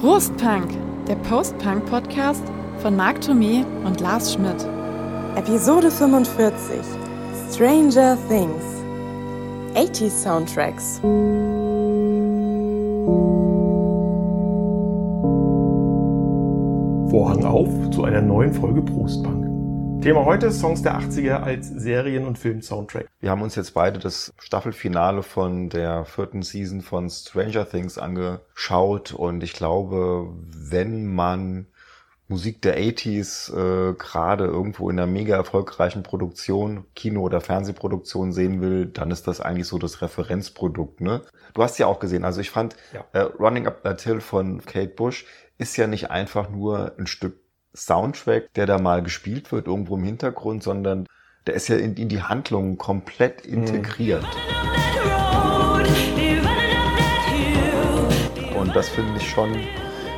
Prostpunk, der Post-Punk-Podcast von Marc Thomé und Lars Schmidt. Episode 45 Stranger Things 80 Soundtracks. Vorhang auf zu einer neuen Folge Prostpunk. Thema heute Songs der 80er als Serien- und Film-Soundtrack. Wir haben uns jetzt beide das Staffelfinale von der vierten Season von Stranger Things angeschaut und ich glaube, wenn man Musik der 80s äh, gerade irgendwo in einer mega erfolgreichen Produktion, Kino- oder Fernsehproduktion sehen will, dann ist das eigentlich so das Referenzprodukt. Ne? Du hast ja auch gesehen, also ich fand Ja. äh, Running Up That Hill von Kate Bush ist ja nicht einfach nur ein Stück Soundtrack, der da mal gespielt wird irgendwo im Hintergrund, sondern der ist ja in, in die Handlung komplett integriert. Und das finde ich schon,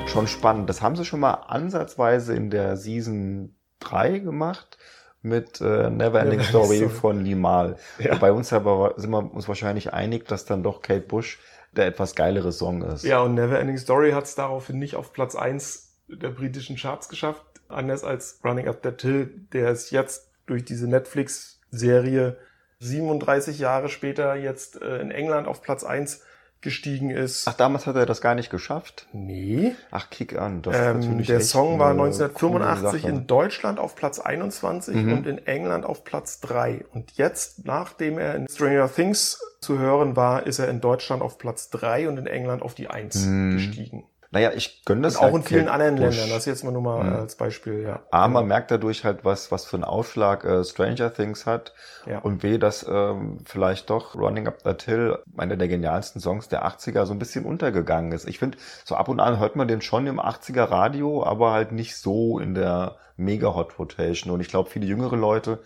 schon spannend. Das haben sie schon mal ansatzweise in der Season 3 gemacht mit äh, Neverending Never Story Story. von Limal. Ja. Bei uns aber sind wir uns wahrscheinlich einig, dass dann doch Kate Bush der etwas geilere Song ist. Ja, und Neverending Story hat es daraufhin nicht auf Platz 1 der britischen Charts geschafft. Anders als Running Up That Hill, der es jetzt durch diese Netflix-Serie 37 Jahre später jetzt äh, in England auf Platz 1 gestiegen ist. Ach, damals hat er das gar nicht geschafft? nee. Ach, kick an. Das ist Ähm, natürlich der Song war eine 1985 coole Sache. in Deutschland auf Platz 21 Mhm. und in England auf Platz 3. Und jetzt, nachdem er in Stranger Things zu hören war, ist er in Deutschland auf Platz 3 und in England auf die 1 Mhm. gestiegen. Naja, ich gönne das Und auch halt in vielen anderen Bush. Ländern. Das jetzt mal nur mal Mhm. als Beispiel, ja. A, man merkt dadurch halt, was, was für einen Aufschlag äh, Stranger Things hat. Ja. Und B, dass ähm, vielleicht doch Running Up That Hill, einer der genialsten Songs der 80er, so ein bisschen untergegangen ist. Ich finde, so ab und an hört man den schon im 80er Radio, aber halt nicht so in der mega Hot Rotation. Und ich glaube, viele jüngere Leute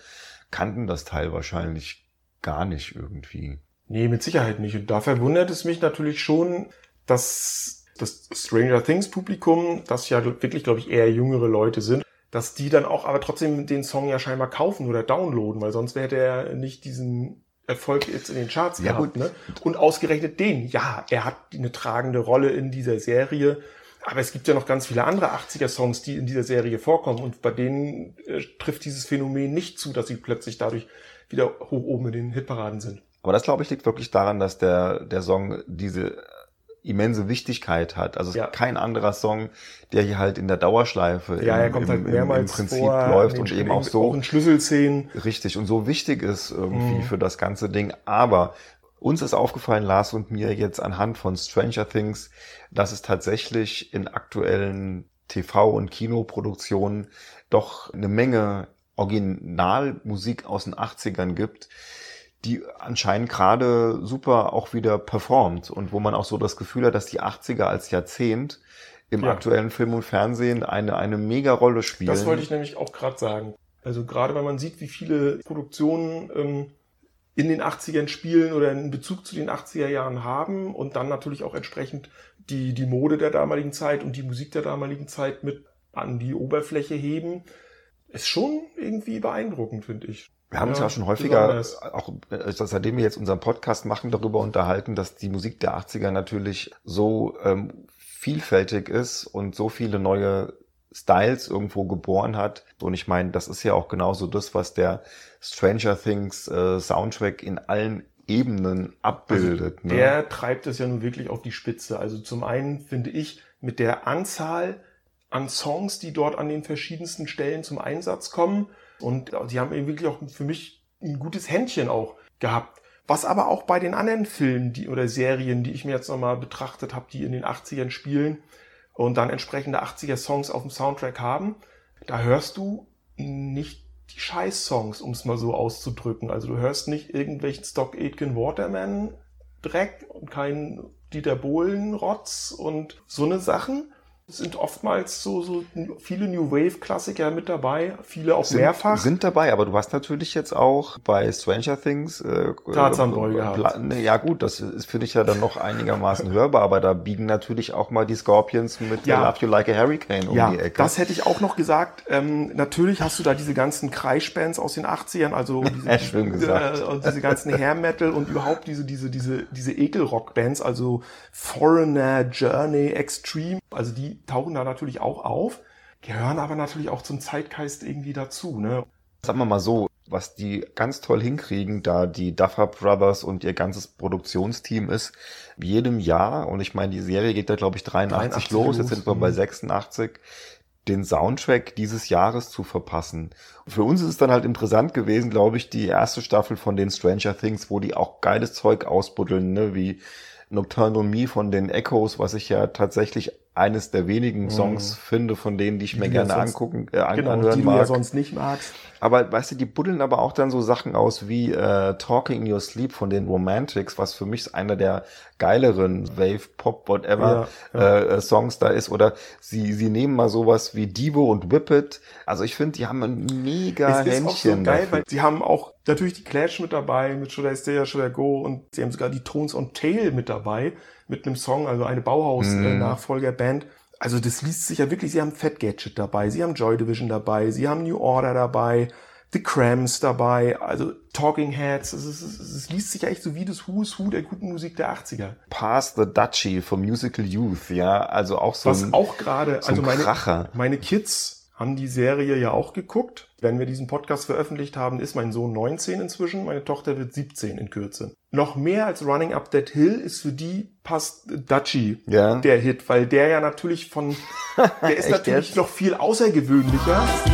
kannten das Teil wahrscheinlich gar nicht irgendwie. Nee, mit Sicherheit nicht. Und da verwundert es mich natürlich schon, dass das Stranger Things Publikum, das ja wirklich, glaube ich, eher jüngere Leute sind, dass die dann auch aber trotzdem den Song ja scheinbar kaufen oder downloaden, weil sonst hätte er nicht diesen Erfolg jetzt in den Charts Ja, gehabt. gut. Ne? Und ausgerechnet den, ja, er hat eine tragende Rolle in dieser Serie. Aber es gibt ja noch ganz viele andere 80er-Songs, die in dieser Serie vorkommen. Und bei denen äh, trifft dieses Phänomen nicht zu, dass sie plötzlich dadurch wieder hoch oben in den Hitparaden sind. Aber das, glaube ich, liegt wirklich daran, dass der, der Song diese immense Wichtigkeit hat. Also es Ja. ist kein anderer Song, der hier halt in der Dauerschleife Ja, im, im, halt im, Prinzip vor, läuft und eben auch so auch Schlüsselszenen. richtig und so wichtig ist irgendwie Mhm. für das ganze Ding. Aber uns ist aufgefallen, Lars und mir jetzt anhand von Stranger Things, dass es tatsächlich in aktuellen TV- und Kinoproduktionen doch eine Menge Originalmusik aus den 80ern gibt, die anscheinend gerade super auch wieder performt und wo man auch so das Gefühl hat, dass die 80er als Jahrzehnt im Ja. aktuellen Film und Fernsehen eine, eine mega Rolle spielen. Das wollte ich nämlich auch gerade sagen. Also gerade wenn man sieht, wie viele Produktionen ähm, in den 80ern spielen oder einen Bezug zu den 80er Jahren haben und dann natürlich auch entsprechend die, die Mode der damaligen Zeit und die Musik der damaligen Zeit mit an die Oberfläche heben, ist schon irgendwie beeindruckend, finde ich. Wir haben uns Ja, ja auch schon häufiger, auch äh, seitdem wir jetzt unseren Podcast machen, darüber unterhalten, dass die Musik der 80er natürlich so ähm, vielfältig ist und so viele neue Styles irgendwo geboren hat. Und ich meine, das ist ja auch genauso das, was der Stranger Things äh, Soundtrack in allen Ebenen abbildet. ne? Also Der treibt es ja nun wirklich auf die Spitze. Also zum einen finde ich mit der Anzahl an Songs, die dort an den verschiedensten Stellen zum Einsatz kommen. Und die haben eben wirklich auch für mich ein gutes Händchen auch gehabt. Was aber auch bei den anderen Filmen die, oder Serien, die ich mir jetzt nochmal betrachtet habe, die in den 80ern spielen und dann entsprechende 80er Songs auf dem Soundtrack haben, da hörst du nicht die Scheiß-Songs, um es mal so auszudrücken. Also du hörst nicht irgendwelchen Stock Aitken Waterman Dreck und kein Dieter Bohlen Rotz und so eine Sachen, sind oftmals so, so viele New Wave Klassiker mit dabei, viele auch sind, mehrfach. Sind dabei, aber du hast natürlich jetzt auch bei Stranger Things äh, Tarzanboy äh, gehabt. ne, Ja gut, das ist finde ich ja dann noch einigermaßen hörbar, aber da biegen natürlich auch mal die Scorpions mit Ja. I Love You Like a Hurricane um ja, die Ecke. das hätte ich auch noch gesagt. Ähm, natürlich hast du da diese ganzen Kreischbands aus den 80ern, also diese, Schön gesagt. Äh, und diese ganzen Hair Metal und überhaupt diese diese diese diese Ekelrock-Bands, also Foreigner, Journey, Extreme, also die tauchen da natürlich auch auf, gehören aber natürlich auch zum Zeitgeist irgendwie dazu. Ne? Sagen wir mal so, was die ganz toll hinkriegen, da die Duffer Brothers und ihr ganzes Produktionsteam ist, jedem Jahr, und ich meine, die Serie geht da glaube ich 83, 83 los, jetzt sind wir bei mhm. 86, den Soundtrack dieses Jahres zu verpassen. Für uns ist es dann halt interessant gewesen, glaube ich, die erste Staffel von den Stranger Things, wo die auch geiles Zeug ausbuddeln, ne, wie Nocturnal Me von den Echoes, was ich ja tatsächlich eines der wenigen Songs finde, von denen, die ich mir Mhm. Die du ja gerne angucken, äh, an- Genau, anhören die du mag. ja sonst nicht magst. Aber weißt du, die buddeln aber auch dann so Sachen aus wie äh, Talking in Your Sleep von den Romantics, was für mich einer der geileren Wave, Pop, whatever Ja, ja. Äh, äh, Songs da ist. Oder sie, sie nehmen mal sowas wie Divo und Whip It. Also ich finde, die haben ein mega Es ist auch so Händchen geil, dafür. weil sie haben auch natürlich die Clash mit dabei, mit Should I Stay or Should I Go und sie haben sogar die Tones on Tail mit dabei, mit einem Song, also eine Mhm. Bauhaus-Nachfolgerband. Also das liest sich ja wirklich, sie haben Fat Gadget dabei, sie haben Joy Division dabei, sie haben New Order dabei, The Cramps dabei, also Talking Heads, es, es, ist, es liest sich ja echt so wie das Who's Who der guten Musik der 80er. Pass the Duchy vom Musical Youth, ja, also auch so Was ein, auch gerade, so also ein meine, Kracher. meine Kids haben die Serie ja auch geguckt. Wenn wir diesen Podcast veröffentlicht haben, ist mein Sohn 19 inzwischen, meine Tochter wird 17 in Kürze. Noch mehr als Running Up That Hill ist für die passt Dutchy Ja. der Hit, weil der ja natürlich von, der ist natürlich jetzt? noch viel außergewöhnlicher.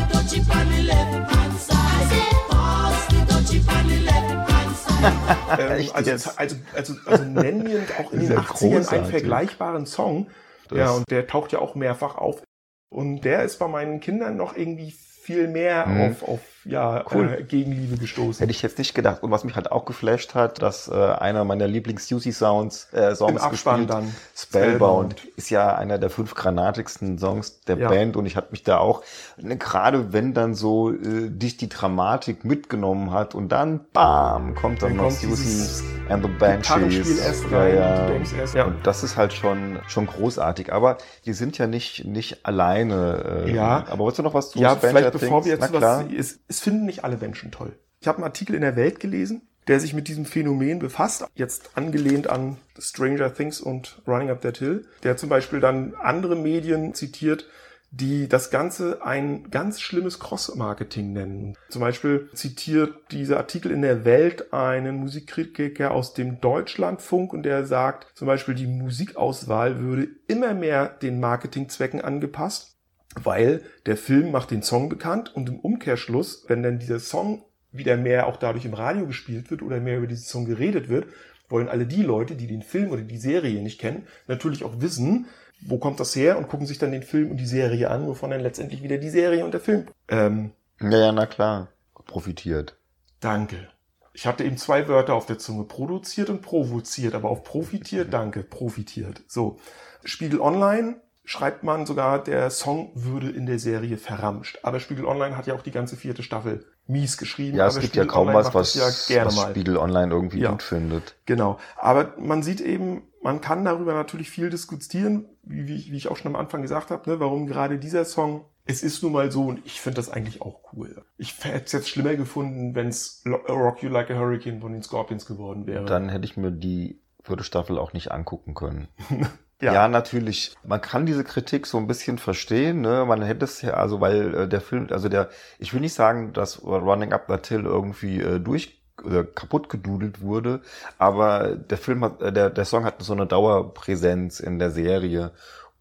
Ähm, also, also, also, also nennen wir auch in den ja 80ern einen großartig. vergleichbaren Song. Das- ja, und der taucht ja auch mehrfach auf. Und der ist bei meinen Kindern noch irgendwie viel mehr Mhm. auf, auf ja, Cool. äh, Gegenliebe gestoßen. Hätte ich jetzt nicht gedacht. Und was mich halt auch geflasht hat, dass äh, einer meiner Lieblings-UC-Sounds äh, Songs Im gespielt, dann. Spellbound, Spellbound. ist ja einer der fünf granatigsten Songs der Ja. Band und ich hatte mich da auch, ne, gerade wenn dann so äh, dich die Dramatik mitgenommen hat und dann bam, kommt dann, Dann noch Susie and the Banshees. Ja, ja. ja. Und das ist halt schon schon großartig. Aber die sind ja nicht nicht alleine. Äh, Ja. Aber wolltest du noch was zu Ja, vielleicht bevor wir jetzt Na was. Es, finden nicht alle Menschen toll. Ich habe einen Artikel in der Welt gelesen, der sich mit diesem Phänomen befasst, jetzt angelehnt an Stranger Things und Running Up That Hill, der zum Beispiel dann andere Medien zitiert, die das Ganze ein ganz schlimmes Cross-Marketing nennen. Zum Beispiel zitiert dieser Artikel in der Welt einen Musikkritiker aus dem Deutschlandfunk und der sagt zum Beispiel, die Musikauswahl würde immer mehr den Marketingzwecken angepasst weil der Film macht den Song bekannt und im Umkehrschluss, wenn dann dieser Song wieder mehr auch dadurch im Radio gespielt wird oder mehr über diesen Song geredet wird, wollen alle die Leute, die den Film oder die Serie nicht kennen, natürlich auch wissen, wo kommt das her und gucken sich dann den Film und die Serie an, wovon dann letztendlich wieder die Serie und der Film. Ähm, Ja, ja, na klar. Profitiert. danke. Ich hatte eben zwei Wörter auf der Zunge, produziert und provoziert, aber auf profitiert, danke, profitiert. So, Spiegel Online schreibt man sogar, der Song würde in der Serie verramscht. Aber Spiegel Online hat ja auch die ganze vierte Staffel mies geschrieben. Ja, es gibt ja Spiegel kaum Online was, was, ja was. Spiegel Online irgendwie Ja. gut findet. Genau. Aber man sieht eben, man kann darüber natürlich viel diskutieren, wie, wie, ich- wie ich auch schon am Anfang gesagt habe, ne, warum gerade dieser Song. Es ist nun mal so und ich finde das eigentlich auch cool. Ich hätte es jetzt schlimmer gefunden, wenn es Rock You Like a Hurricane von den Scorpions geworden wäre. Dann hätte ich mir die vierte Staffel auch nicht angucken können. Ja. Ja. natürlich. Man kann diese Kritik so ein bisschen verstehen. Ne? Man hätte es ja, also weil äh, der Film, also der, ich will nicht sagen, dass Running Up That Hill irgendwie äh, durch oder kaputt gedudelt wurde, aber der Film hat, äh, der, der Song hat so eine Dauerpräsenz in der Serie.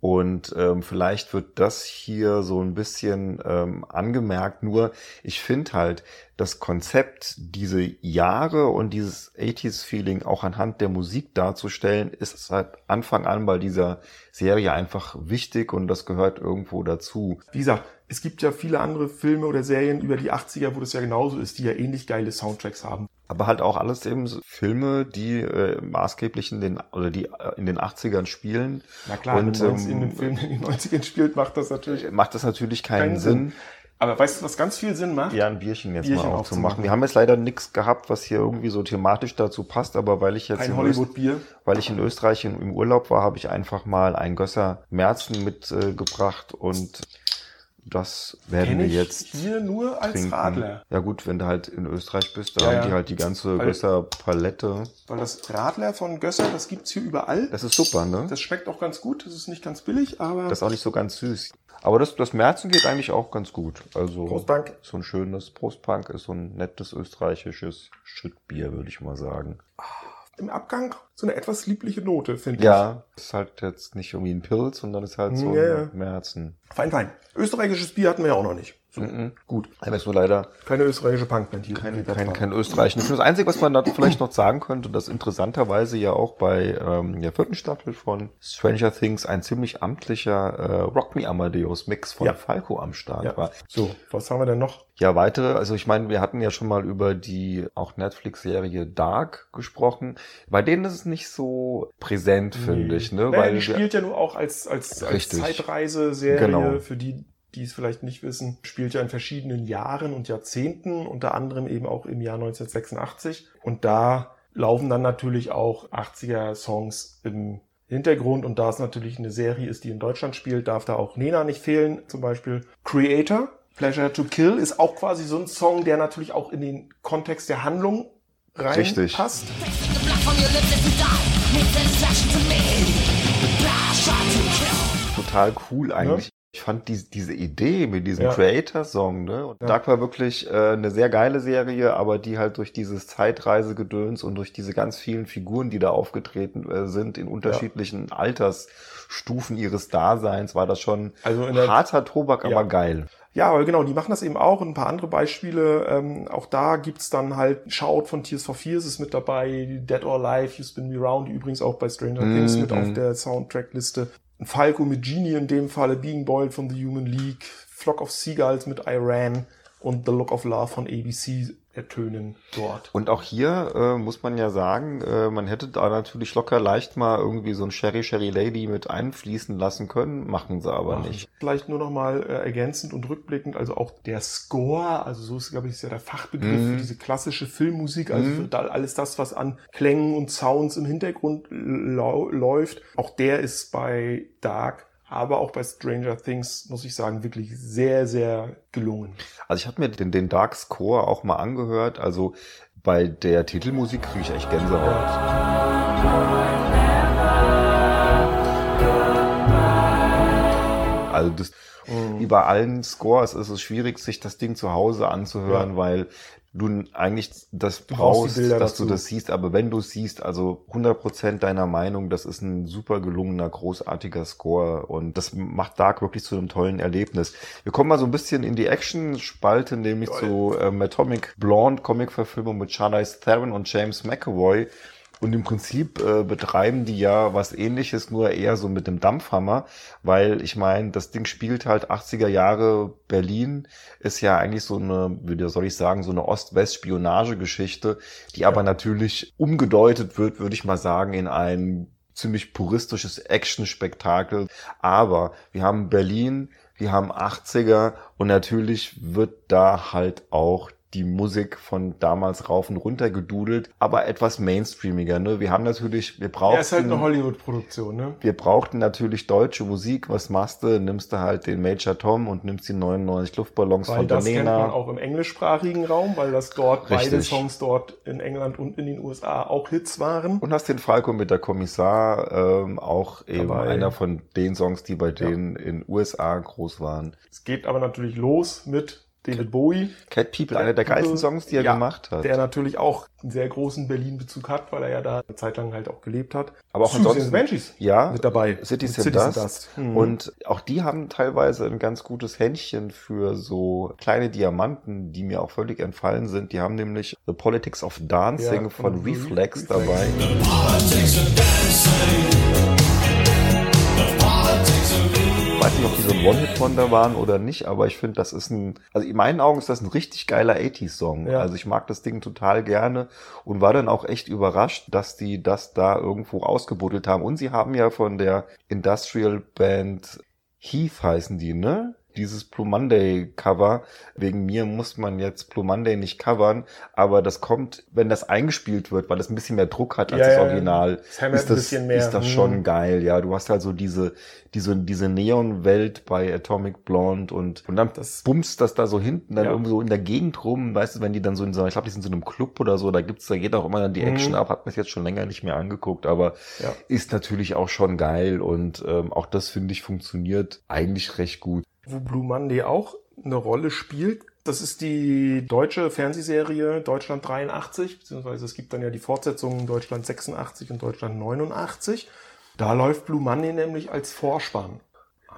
Und ähm, vielleicht wird das hier so ein bisschen ähm, angemerkt. Nur ich finde halt, das Konzept, diese Jahre und dieses 80s-Feeling auch anhand der Musik darzustellen, ist seit Anfang an bei dieser Serie einfach wichtig und das gehört irgendwo dazu. Wie gesagt, es gibt ja viele andere Filme oder Serien über die 80er, wo das ja genauso ist, die ja ähnlich geile Soundtracks haben. Aber halt auch alles eben Filme, die äh, maßgeblich in den oder die äh, in den 80ern spielen. Na klar, Und, wenn man in ähm, einem Film in den 90ern spielt, macht das natürlich Macht das natürlich keinen keinen Sinn. Sinn. Aber weißt du, was ganz viel Sinn macht? Ja, ein Bierchen jetzt Bierchen mal aufzumachen. aufzumachen. Wir haben jetzt leider nichts gehabt, was hier irgendwie so thematisch dazu passt, aber weil ich jetzt Ein in Hollywood-Bier. weil ich in Österreich in, im Urlaub war, habe ich einfach mal ein Gösser Merzen mitgebracht äh, und das werden wir jetzt hier nur als trinken. Radler. Ja gut, wenn du halt in Österreich bist, da Ja, haben die halt die ganze Weil- Gösser Palette. Weil das Radler von Gösser, das gibt's hier überall. Das ist super, ne? Das schmeckt auch ganz gut. Das ist nicht ganz billig, aber Das ist auch nicht so ganz süß. Aber das, das Merzen geht eigentlich auch ganz gut. Also Prostbank. so ein schönes Prostpunk ist so ein nettes österreichisches Schüttbier, würde ich mal sagen. Im Abgang so eine etwas liebliche Note, finde ich. Ja, ist halt jetzt nicht irgendwie ein Pilz, sondern ist halt so Ja, ja. ein Merzen. Fein, fein. Österreichisches Bier hatten wir ja auch noch nicht. So, Mhm. gut. Aber jetzt nur leider Keine österreichische Punkband hier. kein, kein, kein österreichischen. Das Einzige, was man da vielleicht noch sagen könnte, dass interessanterweise ja auch bei ähm, der vierten Staffel von Stranger Things ein ziemlich amtlicher äh, Rock Me Amadeus Mix von Ja. Falco am Start Ja. war. So, was haben wir denn noch? Ja, weitere, also ich meine, wir hatten ja schon mal über die auch Netflix-Serie Dark gesprochen. Bei denen ist es nicht so präsent, finde ich, ne? Naja, Weil die spielt ja nur auch als, als, als. Zeitreise-Serie, Genau. für die, die es vielleicht nicht wissen, spielt ja in verschiedenen Jahren und Jahrzehnten, unter anderem eben auch im Jahr 1986. Und da laufen dann natürlich auch 80er-Songs im Hintergrund. Und da es natürlich eine Serie ist, die in Deutschland spielt, darf da auch Nena nicht fehlen. Zum Beispiel Creator, Pleasure to Kill, ist auch quasi so ein Song, der natürlich auch in den Kontext der Handlung Richtig. reinpasst. total cool eigentlich. Ich fand die, diese Idee mit diesem Ja. Creator-Song, ne? Und Ja. Dark war wirklich äh, eine sehr geile Serie, aber die halt durch dieses Zeitreisegedöns und durch diese ganz vielen Figuren, die da aufgetreten äh, sind, in unterschiedlichen Altersstufen ihres Daseins, war das schon Also in der harter Tobak, Ja. aber geil. Ja, aber genau, die machen das eben auch. Und ein paar andere Beispiele. Ähm, auch da gibt's dann halt Shout von Tears for Fears ist mit dabei, Dead or Alive, You Spin Me Round, die übrigens auch bei Stranger Things mit Mhm. auf der Soundtrackliste. Falco mit Genie in dem Falle, Being Boiled von The Human League, Flock of Seagulls mit Iran und The Look of Love von ABC ertönen dort. Und auch hier äh, muss man ja sagen, äh, man hätte da natürlich locker leicht mal irgendwie so ein Sherry Sherry Lady mit einfließen lassen können, machen sie aber nicht. Vielleicht nur noch mal äh, ergänzend und rückblickend, also auch der Score, also so ist, glaube ich, ist ja der Fachbegriff Mhm. für diese klassische Filmmusik, also Mhm. für da, alles das, was an Klängen und Sounds im Hintergrund lau läuft, auch der ist bei Dark, aber auch bei Stranger Things, muss ich sagen, wirklich sehr, sehr gelungen. Also ich habe mir den, den Dark Score auch mal angehört. Also bei der Titelmusik kriege ich echt Gänsehaut. Also das, wie bei allen Scores ist es schwierig, sich das Ding zu Hause anzuhören, Ja. weil du eigentlich das brauchst dass dazu. du das siehst. Aber wenn du es siehst, also 100% deiner Meinung, das ist ein super gelungener, großartiger Score und das macht Dark wirklich zu einem tollen Erlebnis. Wir kommen mal so ein bisschen in die Action-Spalte, nämlich zu ähm, Atomic Blonde Comic-Verfilmung mit Charlize Theron und James McAvoy. Und im Prinzip äh, betreiben die ja was ähnliches, nur eher so mit dem Dampfhammer, weil ich meine, das Ding spielt halt 80er Jahre. Berlin, ist ja eigentlich so eine, wie soll ich sagen, so eine Ost-West-Spionagegeschichte, die aber natürlich umgedeutet wird, würde ich mal sagen, in ein ziemlich puristisches Action-Spektakel. Aber wir haben Berlin, wir haben 80er und natürlich wird da halt auch die Musik von damals rauf und runter gedudelt, aber etwas mainstreamiger. Ne? Wir haben natürlich, wir brauchen Ja, ist halt eine Hollywood-Produktion, ne? wir brauchten natürlich deutsche Musik. Was machst du? Nimmst du halt den Major Tom und nimmst die 99 Luftballons Weil von das kennt man auch im englischsprachigen Raum, weil das dort beide Richtig. Songs dort in England und in den USA auch Hits waren. Und hast den Falco mit der Kommissar, ähm, auch eben Dabei. einer von den Songs, die bei denen in USA groß waren. Es geht aber natürlich los mit David Bowie, Cat People, einer der geilsten Songs, die er Ja, gemacht hat. der natürlich auch einen sehr großen Berlin-Bezug hat, weil er ja da eine Zeit lang halt auch gelebt hat. Aber auch Susie ansonsten- and the Banshees ja, mit dabei. Cities Mit and Dust. Mhm. Und auch die haben teilweise ein ganz gutes Händchen für so kleine Diamanten, die mir auch völlig entfallen sind. Die haben nämlich The Politics of Dancing Ja, von von Reflex Reflex. dabei. Ich weiß nicht, ob die so ein One-Hit-Wonder waren oder nicht, aber ich finde, das ist ein, also in meinen Augen ist das ein richtig geiler 80s-Song. Ja. Also ich mag das Ding total gerne und war dann auch echt überrascht, dass die das da irgendwo ausgebuddelt haben. Und sie haben ja von der Industrial Band Heath heißen die, ne? Dieses Blue Monday Cover. Wegen mir muss man jetzt Blue Monday nicht covern, aber das kommt, wenn das eingespielt wird, weil das ein bisschen mehr Druck hat als Ja, das ja. Original, Das hämmert ist das, ist das Mhm. schon geil. Ja, du hast halt so diese, diese, diese Neon-Welt bei Atomic Blonde und, und dann Das- bumst das da so hinten dann Ja. irgendwie so in der Gegend rum, weißt du, wenn die dann so in so, ich glaube, die sind so in einem Club oder so, da gibt's, da geht auch immer dann die Action Mhm. ab, hat mir jetzt schon länger nicht mehr angeguckt, aber Ja. ist natürlich auch schon geil und ähm, auch das finde ich funktioniert eigentlich recht gut. Wo Blue Monday auch eine Rolle spielt. Das ist die deutsche Fernsehserie Deutschland 83, beziehungsweise es gibt dann ja die Fortsetzungen Deutschland 86 und Deutschland 89. Da läuft Blue Monday nämlich als Vorspann.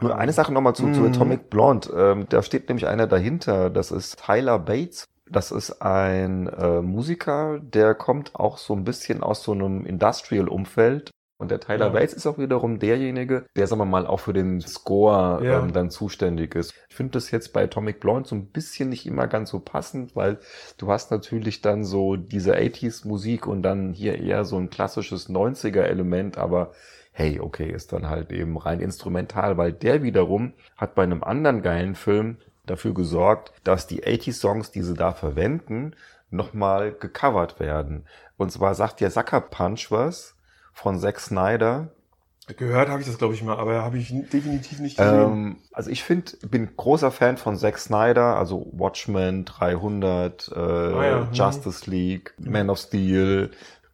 Nur eine Sache nochmal zu, zu Mhm. Atomic Blonde. Ähm, da steht nämlich einer dahinter. Das ist Tyler Bates. Das ist ein äh, Musiker, der kommt auch so ein bisschen aus so einem Industrial-Umfeld. Und der Tyler Ja. Bates ist auch wiederum derjenige, der, sagen wir mal, auch für den Score Ja. ähm, dann zuständig ist. Ich finde das jetzt bei Atomic Blonde so ein bisschen nicht immer ganz so passend, weil du hast natürlich dann so diese 80s-Musik und dann hier eher so ein klassisches 90er-Element, aber hey, okay, ist dann halt eben rein instrumental, weil der wiederum hat bei einem anderen geilen Film dafür gesorgt, dass die 80-Songs, die sie da verwenden, nochmal gecovert werden. Und zwar sagt der Sucker Punch was von Zack Snyder. Gehört habe ich das, glaube ich, mal, aber habe ich definitiv nicht gesehen. Ähm, also ich finde, bin großer Fan von Zack Snyder, also Watchmen, 300, äh, ja, mhm. Justice League, Man of Steel.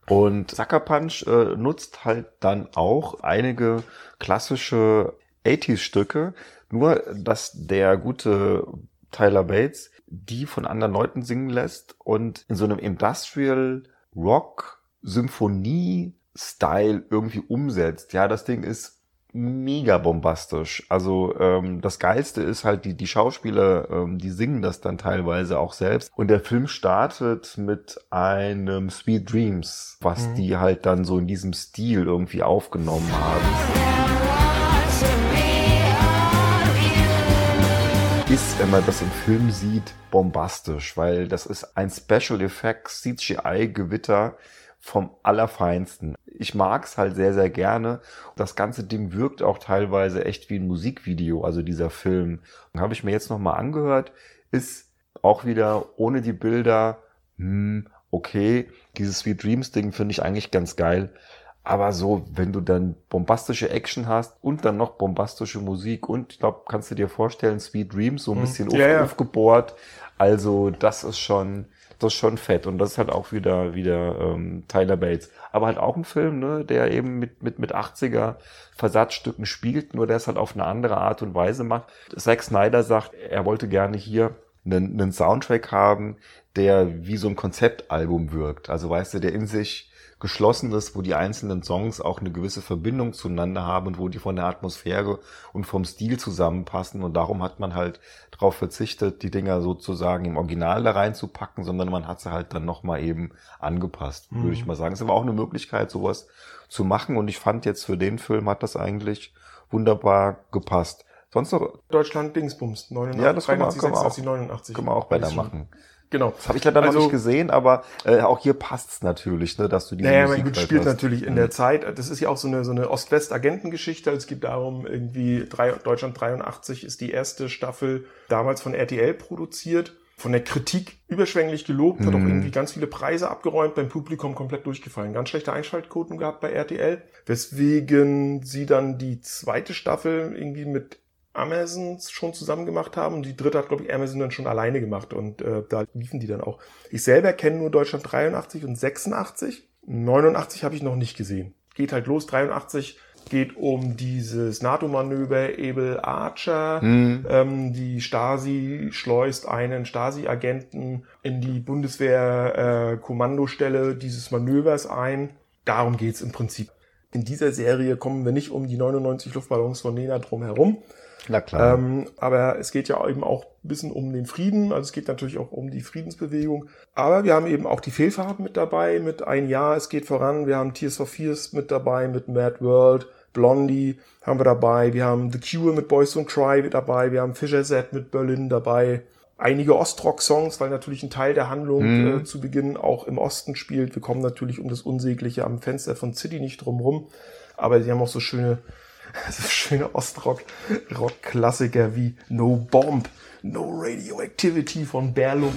Und Sucker Punch äh, nutzt halt dann auch einige klassische 80s-Stücke, nur dass der gute Tyler Bates die von anderen Leuten singen lässt und in so einem Industrial Rock Symphonie Style irgendwie umsetzt. Ja, das Ding ist mega bombastisch. Also ähm, das Geilste ist halt, die, die Schauspieler, ähm, die singen das dann teilweise auch selbst. Und der Film startet mit einem Sweet Dreams, was Mhm. die halt dann so in diesem Stil irgendwie aufgenommen haben. Ist, wenn man das im Film sieht, bombastisch, weil das ist ein Special Effects CGI-Gewitter vom Allerfeinsten. Ich mag's halt sehr, sehr gerne. Das ganze Ding wirkt auch teilweise echt wie ein Musikvideo, also dieser Film. Habe ich mir jetzt nochmal angehört, ist auch wieder ohne die Bilder, hm, okay, dieses Sweet Dreams Ding finde ich eigentlich ganz geil. Aber so, wenn du dann bombastische Action hast und dann noch bombastische Musik und ich glaube, kannst du dir vorstellen, Sweet Dreams so ein Mhm. bisschen Ja, auf, ja. aufgebohrt. Also das ist schon, das schon fett und das ist halt auch wieder wieder ähm, Tyler Bates. Aber halt auch ein Film, ne, der eben mit mit mit 80er Versatzstücken spielt, nur der es halt auf eine andere Art und Weise macht. Zack Snyder sagt, er wollte gerne hier einen, einen Soundtrack haben, der wie so ein Konzeptalbum wirkt. Also weißt du, der in sich geschlossen ist, wo die einzelnen Songs auch eine gewisse Verbindung zueinander haben und wo die von der Atmosphäre und vom Stil zusammenpassen. Und darum hat man halt darauf verzichtet, die Dinger sozusagen im Original da reinzupacken, sondern man hat sie halt dann nochmal eben angepasst, Mhm. würde ich mal sagen. Es war auch eine Möglichkeit, sowas zu machen. Und ich fand jetzt für den Film hat das eigentlich wunderbar gepasst. Sonst noch Deutschland Dingsbums, 89, Ja, das können wir- 83, können wir auch- 86, 89. können wir auch Weiß ich weitermachen. Genau. Das habe ich leider Also- noch nicht gesehen, aber äh, auch hier passt's natürlich, ne, dass du diese Naja, Musik mein Gut halt spielt hast. natürlich in Mhm. der Zeit. Das ist ja auch so eine, so eine Ost-West-Agentengeschichte. Es geht darum, irgendwie drei, Deutschland 83 ist die erste Staffel damals von RTL produziert. Von der Kritik überschwänglich gelobt, hat auch Mhm. irgendwie ganz viele Preise abgeräumt, beim Publikum komplett durchgefallen. Ganz schlechte Einschaltquoten gehabt bei RTL, weswegen sie dann die zweite Staffel irgendwie mit Amazon schon zusammen gemacht haben und die dritte hat, glaube ich, Amazon dann schon alleine gemacht und äh, da liefen die dann auch. Ich selber kenne nur Deutschland 83 und 86. 89 habe ich noch nicht gesehen. Geht halt los, 83 geht um dieses NATO-Manöver Ebel Archer. Mhm. Ähm, die Stasi schleust einen Stasi-Agenten in die Bundeswehr-Kommandostelle dieses Manövers ein. Darum geht's im Prinzip. In dieser Serie kommen wir nicht um die 99 Luftballons von Nena drum herum. Na klar. Ähm, aber es geht ja eben auch ein bisschen um den Frieden. Also es geht natürlich auch um die Friedensbewegung. Aber wir haben eben auch die Fehlfarben mit dabei, mit Ein Jahr, es geht voran. Wir haben Tears for Fears mit dabei, mit Mad World. Blondie haben wir dabei, wir haben The Cure mit Boys Don't Cry dabei, wir haben Fisher Z mit Berlin dabei, einige Ostrock-Songs, weil natürlich ein Teil der Handlung Mhm. äh, zu Beginn auch im Osten spielt. Wir kommen natürlich um das Unsägliche am Fenster von City nicht drumrum, aber sie haben auch so schöne, so schöne Ostrock-Rock-Klassiker wie No Bomb, No Radioactivity von Berlum.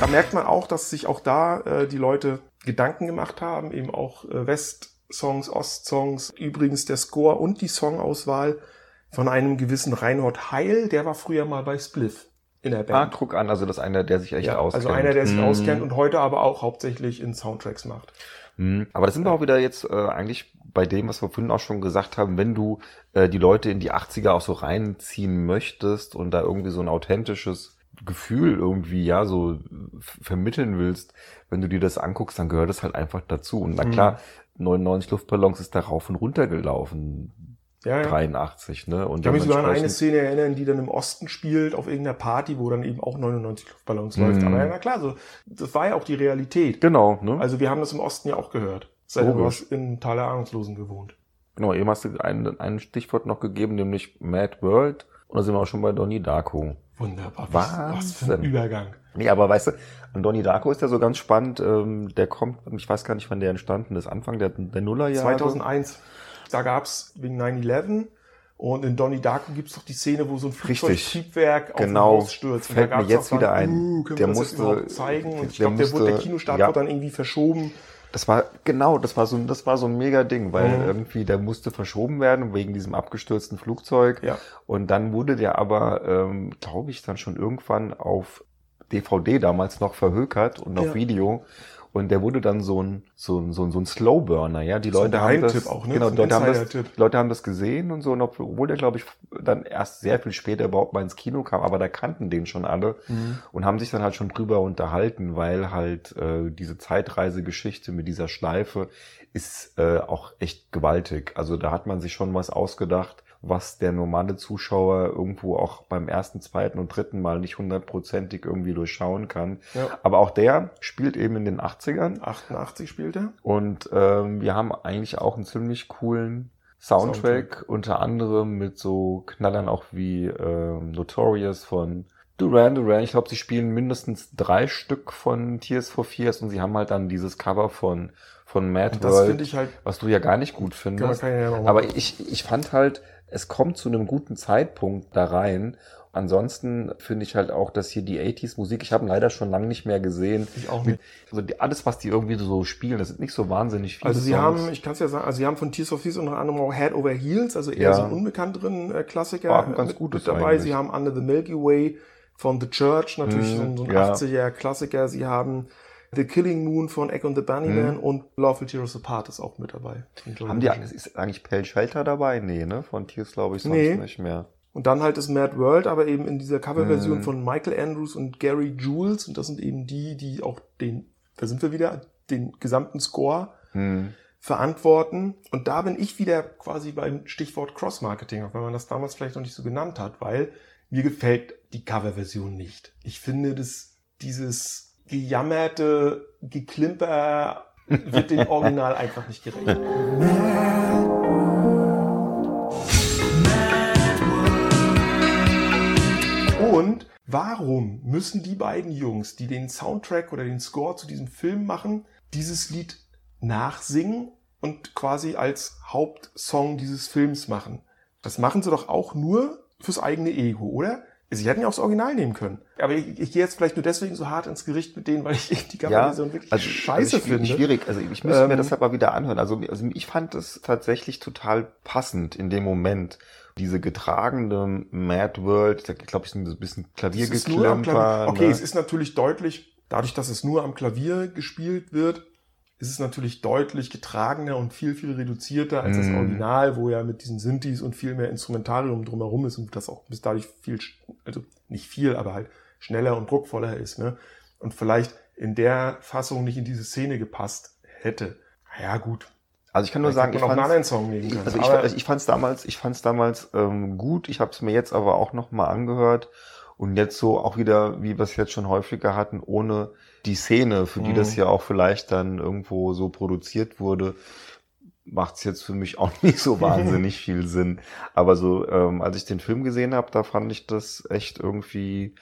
Da merkt man auch, dass sich auch da äh, die Leute Gedanken gemacht haben, eben auch äh, West-Songs, Ost-Songs. Übrigens der Score und die Songauswahl von einem gewissen Reinhold Heil, der war früher mal bei Spliff in der Ah, Band. guck an, also das einer, der sich echt ja, auskennt. also einer, der sich Mhm. auskennt und heute aber auch hauptsächlich in Soundtracks macht. Mhm. Aber da sind wir auch wieder jetzt äh, eigentlich bei dem, was wir vorhin auch schon gesagt haben, wenn du äh, die Leute in die 80er auch so reinziehen möchtest und da irgendwie so ein authentisches Gefühl irgendwie, ja, so vermitteln willst, wenn du dir das anguckst, dann gehört es halt einfach dazu. Und na Mhm. klar, 99 Luftballons ist da rauf und runter gelaufen, Ja, ja. 83, ne? Und Ich kann mich sogar an eine Szene erinnern, die dann im Osten spielt, auf irgendeiner Party, wo dann eben auch 99 Luftballons läuft. Mhm. Aber ja, na klar, so, das war ja auch die Realität. Genau, ne? Also wir haben das im Osten ja auch gehört. Sei denn, du hast in Tal der Ahnungslosen gewohnt. Genau, eben hast du ein, ein Stichwort noch gegeben, nämlich Mad World. Und da sind wir auch schon bei Donnie Darko. Wunderbar. Was, was für ein. Übergang. Nee, aber weißt du, an Donnie Darko ist ja so ganz spannend. Ähm, der kommt, ich weiß gar nicht, wann der entstanden ist, Anfang der, der Nullerjahre. 2001. Da gab's wegen 9-11 und in Donnie Darko gibt's doch die Szene, wo so ein. Flugzeugtriebwerk auf Genau. Haus stürzt. Und Fällt da mir jetzt wieder ein. Uh, Der musste- zeigen? Und ich der glaube, der, wurde- der musste- Kinostart ja. wurde dann irgendwie verschoben. Das war, genau, das war so, ein- das war so ein mega Ding, weil Mhm. irgendwie der musste verschoben werden wegen diesem abgestürzten Flugzeug. Ja. Und dann wurde der aber, ähm, glaube ich, dann schon irgendwann auf DVD damals noch verhökert und auf Ja. Video. Und der wurde dann so ein, so ein, so ein, so ein Slowburner, ja. Die So Leute haben das, auch, ne? genau, So Leute haben, das, die Leute haben das gesehen und so, und obwohl der, glaube ich, dann erst sehr viel später überhaupt mal ins Kino kam, aber da kannten den schon alle und haben sich dann halt schon drüber unterhalten, weil halt äh, diese Zeitreisegeschichte mit dieser Schleife ist äh, auch echt gewaltig. Also da hat man sich schon was ausgedacht, was der normale Zuschauer irgendwo auch beim ersten, zweiten und dritten Mal nicht hundertprozentig irgendwie durchschauen kann. Ja. Aber auch der spielt eben in den 80ern 88 spielt er. und ähm, wir haben eigentlich auch einen ziemlich coolen Soundtrack, Soundtrack. unter anderem mit so Knallern auch wie ähm, Notorious von Duran Duran. Ich glaube, sie spielen mindestens drei Stück von Tears for Fears und sie haben halt dann dieses Cover von von Mad World, halt, was du ja gar nicht gut findest. ja Aber ich, ich fand halt, es kommt zu einem guten Zeitpunkt da rein. Ansonsten finde ich halt auch, dass hier die 80s Musik, ich habe leider schon lange nicht mehr gesehen. ich auch nicht. also die, alles, was die irgendwie so spielen, das sind nicht so wahnsinnig viele Also sie Songs. haben, ich kann es ja sagen, also sie haben von Tears of Fears unter anderem auch Head Over Heels, also eher Ja. so einen unbekannteren äh, Klassiker War ein ganz mit, gutes mit dabei. eigentlich. Sie haben Under the Milky Way von The Church, natürlich Mhm, so, ein- so ein ja. 80er Klassiker. Sie haben The Killing Moon von Egg and the Bunnyman und Love Will Tear Us Apart ist auch mit dabei. Mhm. Haben die ist eigentlich Pale Shelter dabei? Nee, ne? Von Tears glaube ich sonst Nee. nicht mehr. Und dann halt das Mad World, aber eben in dieser Coverversion Mhm. von Michael Andrews und Gary Jules. Und das sind eben die, die auch den, da sind wir wieder, den gesamten Score Hm. verantworten. Und da bin ich wieder quasi beim Stichwort Cross-Marketing, auch wenn man das damals vielleicht noch nicht so genannt hat, weil mir gefällt die Coverversion nicht. Ich finde, dass dieses gejammerte Geklimper wird dem Original einfach nicht gerecht. Und warum müssen die beiden Jungs, die den Soundtrack oder den Score zu diesem Film machen, dieses Lied nachsingen und quasi als Hauptsong dieses Films machen? Das machen sie doch auch nur fürs eigene Ego, oder? Sie hätten ja auch das Original nehmen können. Aber ich, ich gehe jetzt vielleicht nur deswegen so hart ins Gericht mit denen, weil ich die Coverversion wirklich scheiße also ich, finde. Schwierig. Also ich müsste mir Ähm, das halt mal wieder anhören. Also, also ich fand es tatsächlich total passend in dem Moment. Diese getragene Mad World, da glaube ich, so ein bisschen am Klavier. Klaviergeklimper. Okay, ne? es ist natürlich deutlich, dadurch, dass es nur am Klavier gespielt wird, ist es natürlich deutlich getragener und viel, viel reduzierter als das Mhm. Original, wo ja mit diesen Synthes und viel mehr Instrumentarium drumherum ist und das auch bis dadurch viel, also nicht viel, aber halt schneller und druckvoller ist, ne? Und vielleicht in der Fassung nicht in diese Szene gepasst hätte. Ja, gut. Also ich kann nur sagen, ich können. also ich, also ich fand's damals, ich fand's damals ähm, gut. Ich habe es mir jetzt aber auch noch mal angehört und jetzt so auch wieder, wie wir es jetzt schon häufiger hatten, ohne die Szene, für die Mhm. das ja auch vielleicht dann irgendwo so produziert wurde, macht es jetzt für mich auch nicht so wahnsinnig viel Sinn. Aber so, ähm, als ich den Film gesehen habe, da fand ich das echt irgendwie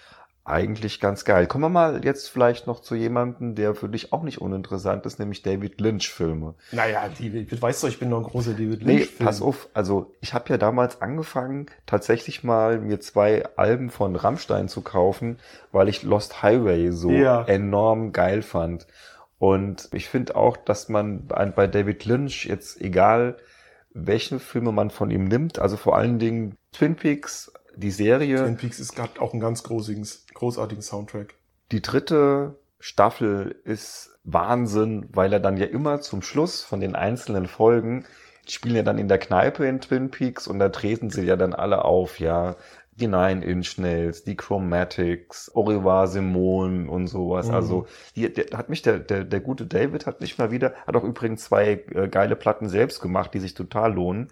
eigentlich ganz geil. Kommen wir mal jetzt vielleicht noch zu jemandem, der für dich auch nicht uninteressant ist, nämlich David Lynch-Filme. Naja, die, weißt du, ich bin noch ein großer David Lynch. Nee, pass auf, also ich habe ja damals angefangen, tatsächlich mal mir zwei Alben von Rammstein zu kaufen, weil ich Lost Highway so ja. enorm geil fand. Und ich finde auch, dass man bei David Lynch jetzt egal, welche Filme man von ihm nimmt, also vor allen Dingen Twin Peaks, die Serie. Twin Peaks ist gerade auch ein ganz großartigen, Soundtrack. Die dritte Staffel ist Wahnsinn, weil er dann ja immer zum Schluss von den einzelnen Folgen die spielen ja dann in der Kneipe in Twin Peaks und da treten sie ja dann alle auf, ja die Nine Inch Nails, die Chromatics, Orivar Simon und sowas. Mhm. Also die, der, hat mich der, der, der gute David hat nicht mal wieder, hat auch übrigens zwei äh, geile Platten selbst gemacht, die sich total lohnen.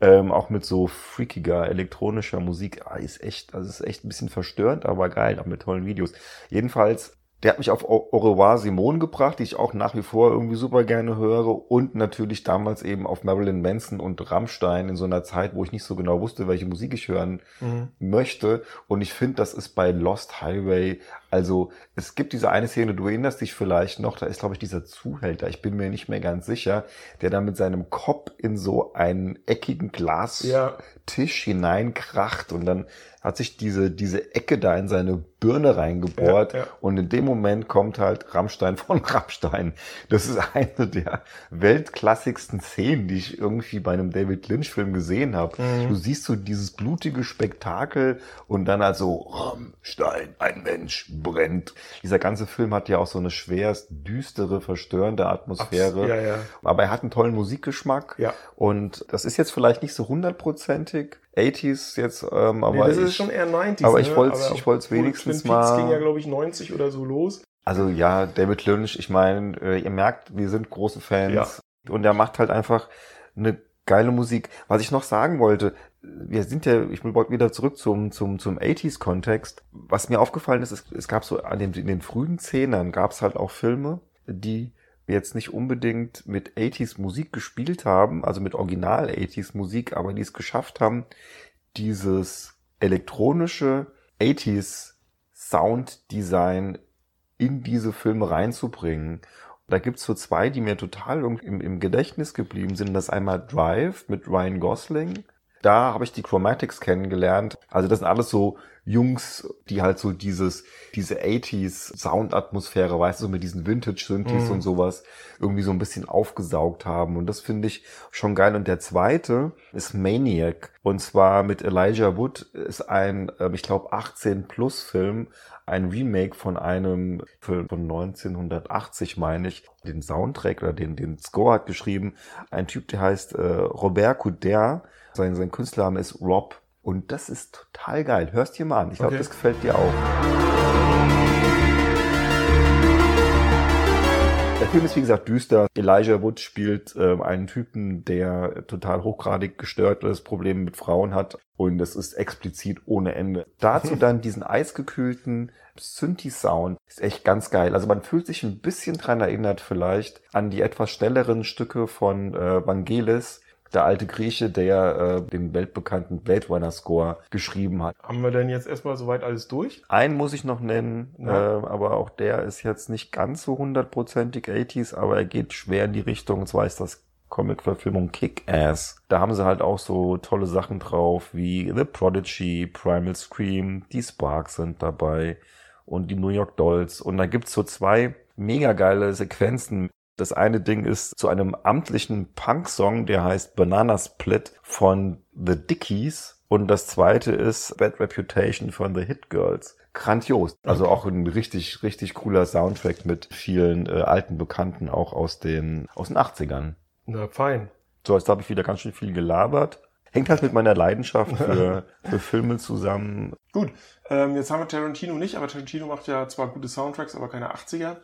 Ähm, auch mit so freakiger elektronischer Musik. Ah, ist echt, also ist echt ein bisschen verstörend, aber geil, auch mit tollen Videos. Jedenfalls der hat mich auf Au revoir Simone gebracht, die ich auch nach wie vor irgendwie super gerne höre und natürlich damals eben auf Marilyn Manson und Rammstein in so einer Zeit, wo ich nicht so genau wusste, welche Musik ich hören mhm. möchte. Und ich finde, das ist bei Lost Highway, also es gibt diese eine Szene, du erinnerst dich vielleicht noch, da ist glaube ich dieser Zuhälter, ich bin mir nicht mehr ganz sicher, der da mit seinem Kopf in so einen eckigen Glastisch ja. hineinkracht und dann hat sich diese, diese Ecke da in seine Birne reingebohrt. Ja, ja. Und in dem Moment kommt halt Rammstein von Rammstein. Das ist eine der weltklassigsten Szenen, die ich irgendwie bei einem David Lynch-Film gesehen habe. Mhm. Du siehst so dieses blutige Spektakel und dann also Rammstein, ein Mensch brennt. Dieser ganze Film hat ja auch so eine schwerst düstere, verstörende Atmosphäre. Ja, ja. Aber er hat einen tollen Musikgeschmack. Ja. Und das ist jetzt vielleicht nicht so hundertprozentig 80s jetzt, ähm, aber nee, das ist schon eher 90s. Aber ich wollte ne? ich wollte es wenigstens Twin mal. ging ja glaube ich 90 oder so los. Also ja, David Lynch, ich meine, äh, ihr merkt, wir sind große Fans ja. und er macht halt einfach eine geile Musik. Was ich noch sagen wollte, wir sind ja, ich wollte wieder zurück zum, zum, zum 80s-Kontext. Was mir aufgefallen ist, es, es gab so an den, in den frühen Zehnern gab es halt auch Filme, die jetzt nicht unbedingt mit 80s Musik gespielt haben, also mit Original 80s Musik, aber die es geschafft haben, dieses elektronische 80s Sounddesign in diese Filme reinzubringen. Da gibt's so zwei, die mir total im, im Gedächtnis geblieben sind. Das einmal Drive mit Ryan Gosling. Da habe ich die Chromatics kennengelernt. Also das sind alles so Jungs, die halt so dieses, diese 80s Soundatmosphäre, weißt du, mit diesen Vintage-Synthes mhm. und sowas irgendwie so ein bisschen aufgesaugt haben. Und das finde ich schon geil. Und der zweite ist Maniac. Und zwar mit Elijah Wood ist ein, ähm, ich glaube, 18 plus Film, ein Remake von einem Film von 1980, meine ich. Den Soundtrack oder den, den Score hat geschrieben ein Typ, der heißt äh, Robert Couder. Sein, sein Künstlername ist Rob und das ist total geil. Hörst dir mal an. Ich glaube, okay. das gefällt dir auch. Der Film ist wie gesagt düster. Elijah Wood spielt äh, einen Typen, der total hochgradig gestörtes Problem mit Frauen hat und das ist explizit ohne Ende. Dazu dann diesen eisgekühlten Synthi-Sound ist echt ganz geil. Also man fühlt sich ein bisschen dran erinnert vielleicht an die etwas schnelleren Stücke von äh, Vangelis, der alte Grieche, der äh, den weltbekannten Blade Runner Score geschrieben hat. Haben wir denn jetzt erstmal soweit alles durch? Einen muss ich noch nennen, ja. äh, aber auch der ist jetzt nicht ganz so hundertprozentig 80s, aber er geht schwer in die Richtung, und zwar ist das Comic-Verfilmung Kick-Ass. Da haben sie halt auch so tolle Sachen drauf wie The Prodigy, Primal Scream, die Sparks sind dabei und die New York Dolls. Und da gibt's so zwei mega geile Sequenzen das eine Ding ist zu einem amtlichen Punk-Song, der heißt Banana Split von The Dickies. Und das zweite ist Bad Reputation von The Hit Girls. Grandios. Also auch ein richtig, richtig cooler Soundtrack mit vielen äh, alten Bekannten, auch aus den, aus den 80ern. Na, fein. So, jetzt habe ich wieder ganz schön viel gelabert. Hängt halt mit meiner Leidenschaft für, für Filme zusammen. Gut, ähm, jetzt haben wir Tarantino nicht, aber Tarantino macht ja zwar gute Soundtracks, aber keine 80er.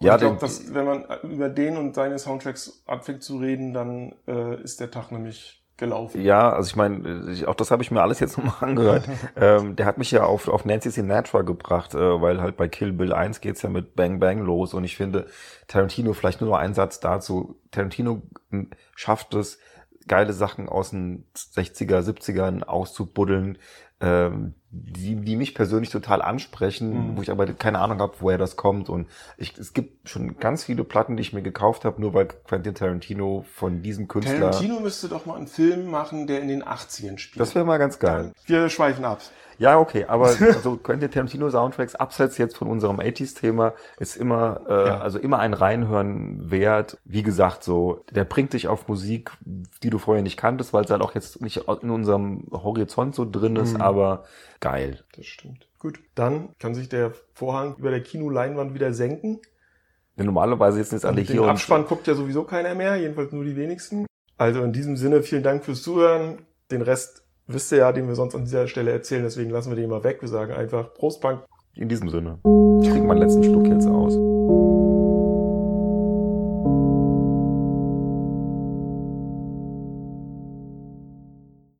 Und ja, ich glaube, dass wenn man über den und seine Soundtracks anfängt zu reden, dann äh, ist der Tag nämlich gelaufen. Ja, also ich meine, auch das habe ich mir alles jetzt nochmal angehört. ähm, der hat mich ja auf, auf Nancy Sinatra gebracht, äh, weil halt bei Kill Bill 1 geht's ja mit Bang Bang los und ich finde, Tarantino, vielleicht nur noch ein Satz dazu, Tarantino hm, schafft es, geile Sachen aus den 60er, 70ern auszubuddeln, ähm, die, die mich persönlich total ansprechen, mhm. wo ich aber keine Ahnung habe, woher das kommt. Und ich, es gibt schon ganz viele Platten, die ich mir gekauft habe, nur weil Quentin Tarantino von diesem Künstler. Tarantino müsste doch mal einen Film machen, der in den 80ern spielt. Das wäre mal ganz geil. Wir schweifen ab. Ja, okay, aber also Quentin Tarantino Soundtracks abseits jetzt von unserem 80s Thema ist immer äh, ja. also immer ein Reinhören wert. Wie gesagt, so der bringt dich auf Musik, die du vorher nicht kanntest, weil es halt auch jetzt nicht in unserem Horizont so drin ist, mhm. aber geil. Das stimmt. Gut, dann kann sich der Vorhang über der Kinoleinwand wieder senken. Denn normalerweise jetzt jetzt alle hier. Den Abspann guckt ja sowieso keiner mehr, jedenfalls nur die wenigsten. Also in diesem Sinne vielen Dank fürs Zuhören. Den Rest wisst ihr ja, den wir sonst an dieser Stelle erzählen, deswegen lassen wir den mal weg. Wir sagen einfach Prost Punk. In diesem Sinne. Ich trinke meinen letzten Schluck jetzt aus.